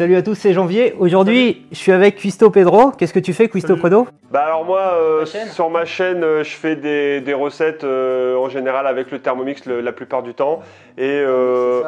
Salut à tous, c'est Janvier. Aujourd'hui, je suis avec Cuisto Pedro. Qu'est-ce que tu fais, Cuisto Pedro Bah alors moi, euh, sur ma chaîne, euh, je fais des, des recettes euh, en général avec le Thermomix le- la plupart du temps. Et euh,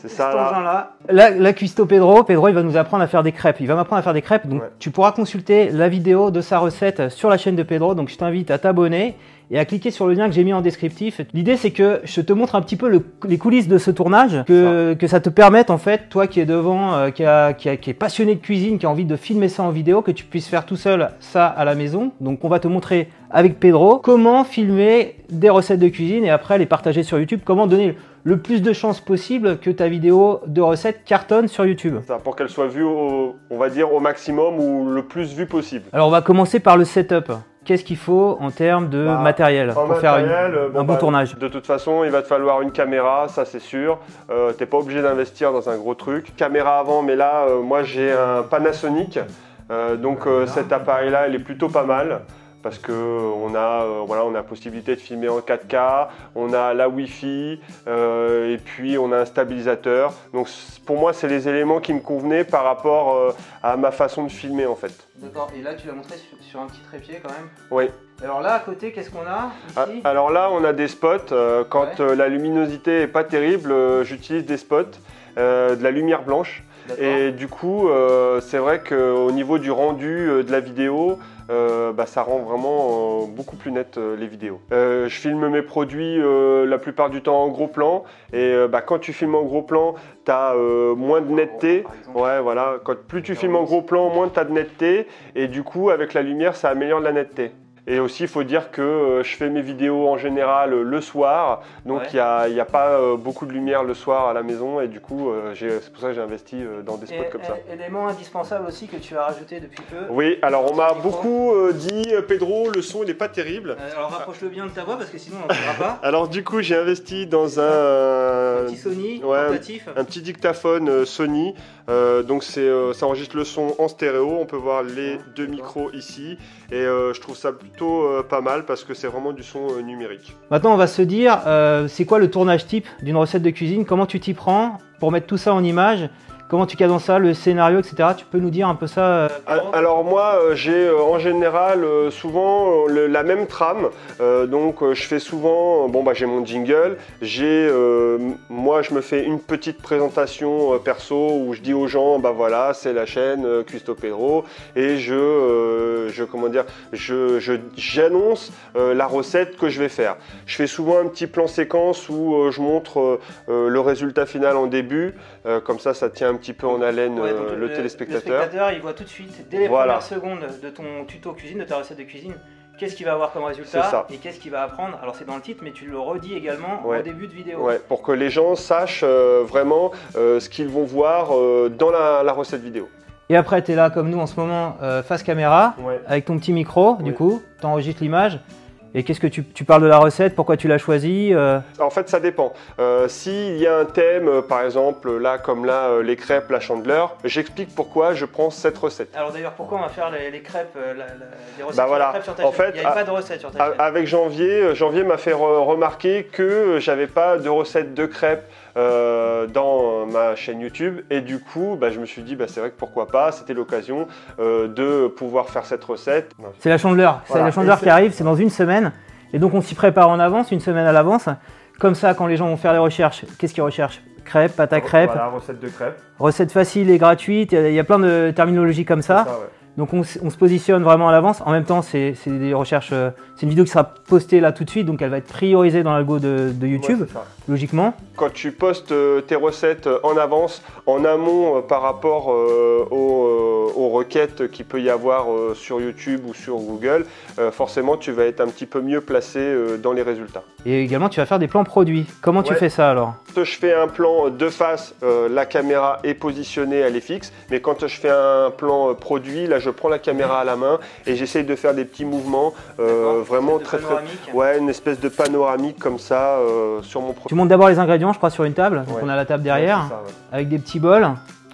c'est ça. là. là. Là, Pedro, Pedro, il va nous apprendre à faire des crêpes. Il va m'apprendre à faire des crêpes. Donc, Ouais. tu pourras consulter la vidéo de sa recette sur la chaîne de Pedro. Donc, je t'invite à t'abonner et à cliquer sur le lien que j'ai mis en descriptif. L'idée, c'est que je te montre un petit peu le- les coulisses de ce tournage, que, que ça te permette, en fait, toi qui es devant, euh, qui, a- qui a- qui est passionné de cuisine, qui a envie de filmer ça en vidéo, que tu puisses faire tout seul ça à la maison. Donc, on va te montrer avec Pedro comment filmer des recettes de cuisine et après les partager sur YouTube. Comment donner le plus de chances possible que ta vidéo de recette cartonne sur YouTube. Ça, pour qu'elle soit vue, au, on va dire, au maximum ou le plus vue possible. Alors, on va commencer par le setup. Qu'est-ce qu'il faut en termes de Bah, matériel En pour faire une- matériel, euh, un bon bah, tournage? De toute façon, il va te falloir une caméra, ça c'est sûr. Euh, T'es pas obligé d'investir dans un gros truc. Caméra avant, mais là, euh, moi j'ai un Panasonic. Euh, donc euh, cet appareil-là, il est plutôt pas mal. Parce que on a, euh, voilà, on a la possibilité de filmer en 4K, on a la Wi-Fi, euh, et puis on a un stabilisateur. Donc pour moi, c'est les éléments qui me convenaient par rapport euh, à ma façon de filmer en fait. D'accord, et là tu l'as montré sur, un petit trépied quand même? Oui. Alors là à côté, qu'est-ce qu'on a Ah, Alors là, on a des spots. euh, quand Ouais. la luminosité est pas terrible, j'utilise des spots, de la lumière blanche. Et du coup, euh, c'est vrai qu'au niveau du rendu euh, de la vidéo, euh, bah, ça rend vraiment beaucoup plus net les vidéos. Je filme mes produits la plupart du temps en gros plan. Et bah, quand tu filmes en gros plan, tu as moins de netteté. Ouais, voilà. Quand, plus tu filmes en gros plan, moins tu as de netteté. Et du coup, avec la lumière, ça améliore la netteté. Et aussi, il faut dire que euh, je fais mes vidéos en général euh, le soir, donc Ouais. il n'y a, pas euh, beaucoup de lumière le soir à la maison, et du coup, c'est pour ça que j'ai investi dans des spots comme ça. élément indispensable aussi que tu as rajouté depuis peu. Oui, alors on m'a beaucoup dit, Pedro, le son il n'est pas terrible. Alors rapproche-le bien de ta voix parce que sinon on n'entendra pas. Alors du coup, j'ai investi dans un, Un petit Sony ouais, un petit dictaphone euh, Sony. Euh, donc c'est, euh, ça enregistre le son en stéréo. On peut voir les Ouais, deux micros ici. Et euh, je trouve ça plutôt euh, pas mal parce que c'est vraiment du son euh, numérique. Maintenant, on va se dire, euh, c'est quoi le tournage type d'une recette de cuisine? Comment tu t'y prends pour mettre tout ça en image? Comment tu cadences ça, le scénario, etc. Tu peux nous dire un peu ça euh, Al- Alors moi, euh, j'ai euh, en général souvent le- la même trame. Euh, donc je fais souvent, bon bah j'ai mon jingle, j'ai, euh, moi je me fais une petite présentation euh, perso où je dis aux gens, bah voilà, c'est la chaîne Cuisto Pedro et je, je comment dire, je, j'annonce la recette que je vais faire. Je fais souvent un petit plan séquence où je montre le résultat final en début, comme ça ça tient un petit peu en haleine Ouais, euh, donc le, téléspectateur. spectateur, il voit tout de suite, dès les Voilà. premières secondes de ton tuto cuisine, de ta recette de cuisine, qu'est-ce qu'il va avoir comme résultat et qu'est-ce qu'il va apprendre. Alors c'est dans le titre, mais tu le redis également Ouais. au début de vidéo. Ouais, pour que les gens sachent euh, vraiment euh, ce qu'ils vont voir euh, dans la, la recette vidéo. Et après, tu es là comme nous en ce moment, euh, face caméra, Ouais. avec ton petit micro, du coup, tu enregistres l'image. Et qu'est-ce que tu, tu parles de la recette? Pourquoi tu l'as choisie euh, En fait, ça dépend. Euh, S'il y a un thème, euh, par exemple, là, comme là, les crêpes, la chandeleur, j'explique pourquoi je prends cette recette. Alors d'ailleurs, pourquoi on va faire les, crêpes, les recettes Bah voilà. crêpes sur ta En chaîne? fait, Il n'y a à- pas de recette sur ta chaîne. Avec Janvier, Janvier m'a fait re- remarquer que j'avais pas de recette de crêpes euh, dans ma chaîne YouTube et du coup, bah, je me suis dit, bah, c'est vrai que pourquoi pas, c'était l'occasion euh, de pouvoir faire cette recette. C'est la chandeleur. C'est Voilà. la chandeleur qui arrive, c'est dans une semaine. Et donc on s'y prépare en avance, une semaine à l'avance. Comme ça, quand les gens vont faire les recherches, qu'est-ce qu'ils recherchent? Crêpes, pâte à crêpes, Voilà, recette de crêpes. recette facile et gratuite. Il y a- plein de terminologies comme ça. C'est ça, ouais. Donc on, se positionne vraiment à l'avance. En même temps, c'est des recherches. euh, c'est une vidéo qui sera postée là tout de suite, donc elle va être priorisée dans l'algo de, de YouTube, Ouais, logiquement. quand tu postes euh, tes recettes euh, en avance, en amont par rapport euh, aux, aux requêtes qu'il peut y avoir euh, sur YouTube ou sur Google, euh, forcément tu vas être un petit peu mieux placé euh, dans les résultats. Et également, tu vas faire des plans produits. Comment tu fais ça alors? Quand je fais un plan de face, euh, la caméra est positionnée, elle est fixe, mais quand je fais un plan euh, produit, là je prends la caméra à la main et j'essaye de faire des petits mouvements euh, vraiment très très... Ouais, une espèce de panoramique comme ça euh, sur mon produit. Tu montes d'abord les ingrédients, je crois, sur une table. Donc Ouais. on a la table derrière, Ouais, c'est ça, ouais. avec des petits bols.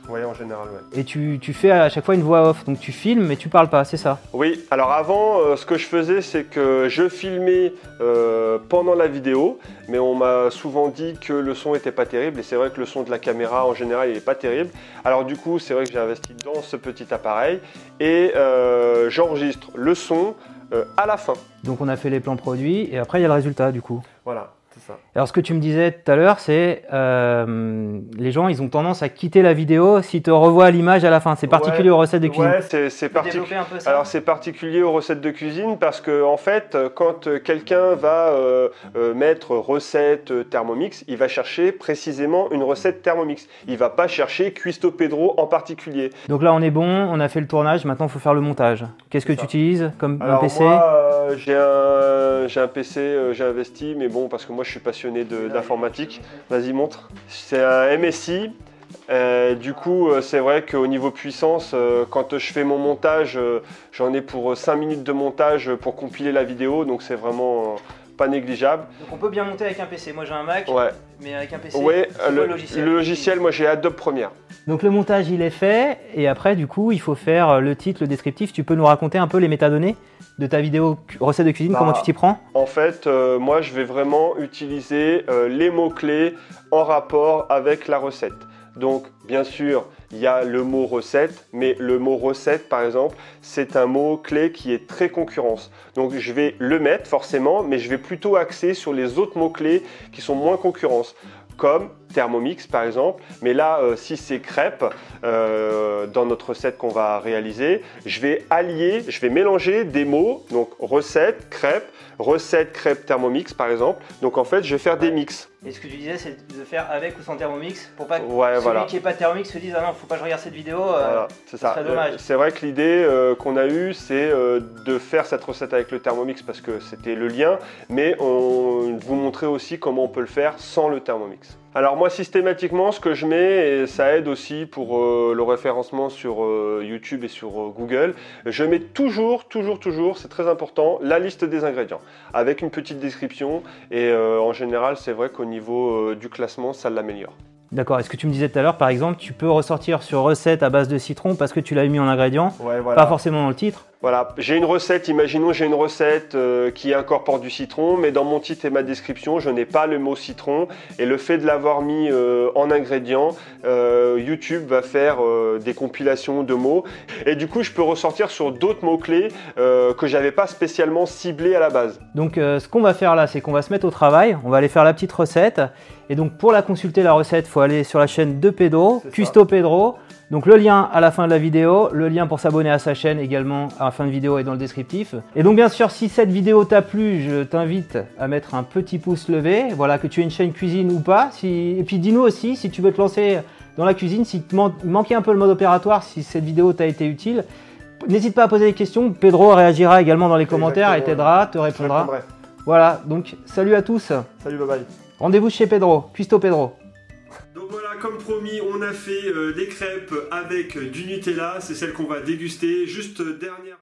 Oui, en général, oui. Et tu, tu, fais à chaque fois une voix off, donc tu filmes mais tu parles pas, c'est ça? Oui, alors avant, euh, ce que je faisais, c'est que je filmais euh, pendant la vidéo, mais on m'a souvent dit que le son n'était pas terrible, et c'est vrai que le son de la caméra, en général, il n'est pas terrible. Alors du coup, c'est vrai que j'ai investi dans ce petit appareil, et euh, j'enregistre le son à la fin. Donc on a fait les plans produits, et après il y a le résultat du coup Voilà. Alors, ce que tu me disais tout à l'heure, c'est euh, les gens, ils ont tendance à quitter la vidéo s'ils te revoient l'image à la fin. C'est particulier aux recettes de cuisine. Ouais, c'est particulier. Alors, c'est particulier aux recettes de cuisine parce que, en fait, quand quelqu'un va euh, euh, mettre recette Thermomix, il va chercher précisément une recette Thermomix. Il va pas chercher Cuisto Pedro en particulier. Donc là, on est bon, on a fait le tournage. Maintenant, il faut faire le montage. Qu'est-ce que tu utilises comme un PC J'ai un, un, PC, j'ai investi, mais bon, parce que moi, je suis passionné d'informatique. Vas-y, montre. C'est un MSI. Euh, du coup, euh, c'est vrai qu'au niveau puissance, euh, quand je fais mon montage, j'en ai pour 5 minutes de montage pour compiler la vidéo, donc c'est vraiment pas négligeable. Donc on peut bien monter avec un PC. Moi j'ai un Mac, ouais. mais avec un PC. Ouais, le, logiciel, le logiciel, moi j'ai Adobe Premiere. Donc le montage il est fait, et après du coup il faut faire le titre, le descriptif. Tu peux nous raconter un peu les métadonnées de ta vidéo recette de cuisine, bah, comment tu t'y prends? En fait, euh, moi je vais vraiment utiliser euh, les mots-clés en rapport avec la recette. Donc bien sûr, il y a le mot recette, mais le mot recette par exemple, c'est un mot clé qui est très concurrence. Donc je vais le mettre forcément, mais je vais plutôt axer sur les autres mots clés qui sont moins concurrence comme Thermomix par exemple. Mais là, euh, si c'est crêpe, euh, dans notre recette qu'on va réaliser, je vais allier, je vais mélanger des mots, donc recette, crêpe, recette, crêpe, Thermomix par exemple. Donc en fait, je vais faire des mix. Et ce que tu disais, c'est de faire avec ou sans Thermomix pour pas que celui qui n'est pas Thermomix se dise ah non, faut pas que je regarde cette vidéo. Euh, c'est ça. C'est vrai que l'idée qu'on a eue, c'est de faire cette recette avec le Thermomix parce que c'était le lien, mais on vous montrer aussi comment on peut le faire sans le Thermomix. Alors moi systématiquement ce que je mets, et ça aide aussi pour euh, le référencement sur euh, YouTube et sur euh, Google, je mets toujours, toujours, toujours, c'est très important, la liste des ingrédients avec une petite description et en général c'est vrai qu'au niveau du classement ça l'améliore. D'accord. Est-ce que tu me disais tout à l'heure, par exemple, tu peux ressortir sur recette à base de citron parce que tu l'as mis en ingrédient, pas forcément dans le titre Voilà, j'ai une recette, imaginons j'ai une recette euh, qui incorpore du citron, mais dans mon titre et ma description, je n'ai pas le mot citron. Et le fait de l'avoir mis euh, en ingrédient, euh, YouTube va faire des compilations de mots. Et du coup, je peux ressortir sur d'autres mots-clés que j'avais pas spécialement ciblés à la base. Donc, ce qu'on va faire là, c'est qu'on va se mettre au travail, on va aller faire la petite recette. Et donc pour la consulter la recette, il faut aller sur la chaîne de Pedro, Custo Pedro. Donc le lien à la fin de la vidéo, le lien pour s'abonner à sa chaîne également à la fin de vidéo est dans le descriptif. Et donc bien sûr, si cette vidéo t'a plu, je t'invite à mettre un petit pouce levé, voilà que tu aies une chaîne cuisine ou pas. Et puis dis-nous aussi si tu veux te lancer dans la cuisine, si te manquait un peu le mode opératoire, si cette vidéo t'a été utile. N'hésite pas à poser des questions, Pedro réagira également dans les commentaires et t'aidera, te répondra. Voilà, donc salut à tous. Salut, bye bye. Rendez-vous chez Pedro, Cuisto Pedro. Comme promis, on a fait euh, des crêpes avec du Nutella. C'est celle qu'on va déguster. Juste euh, dernière.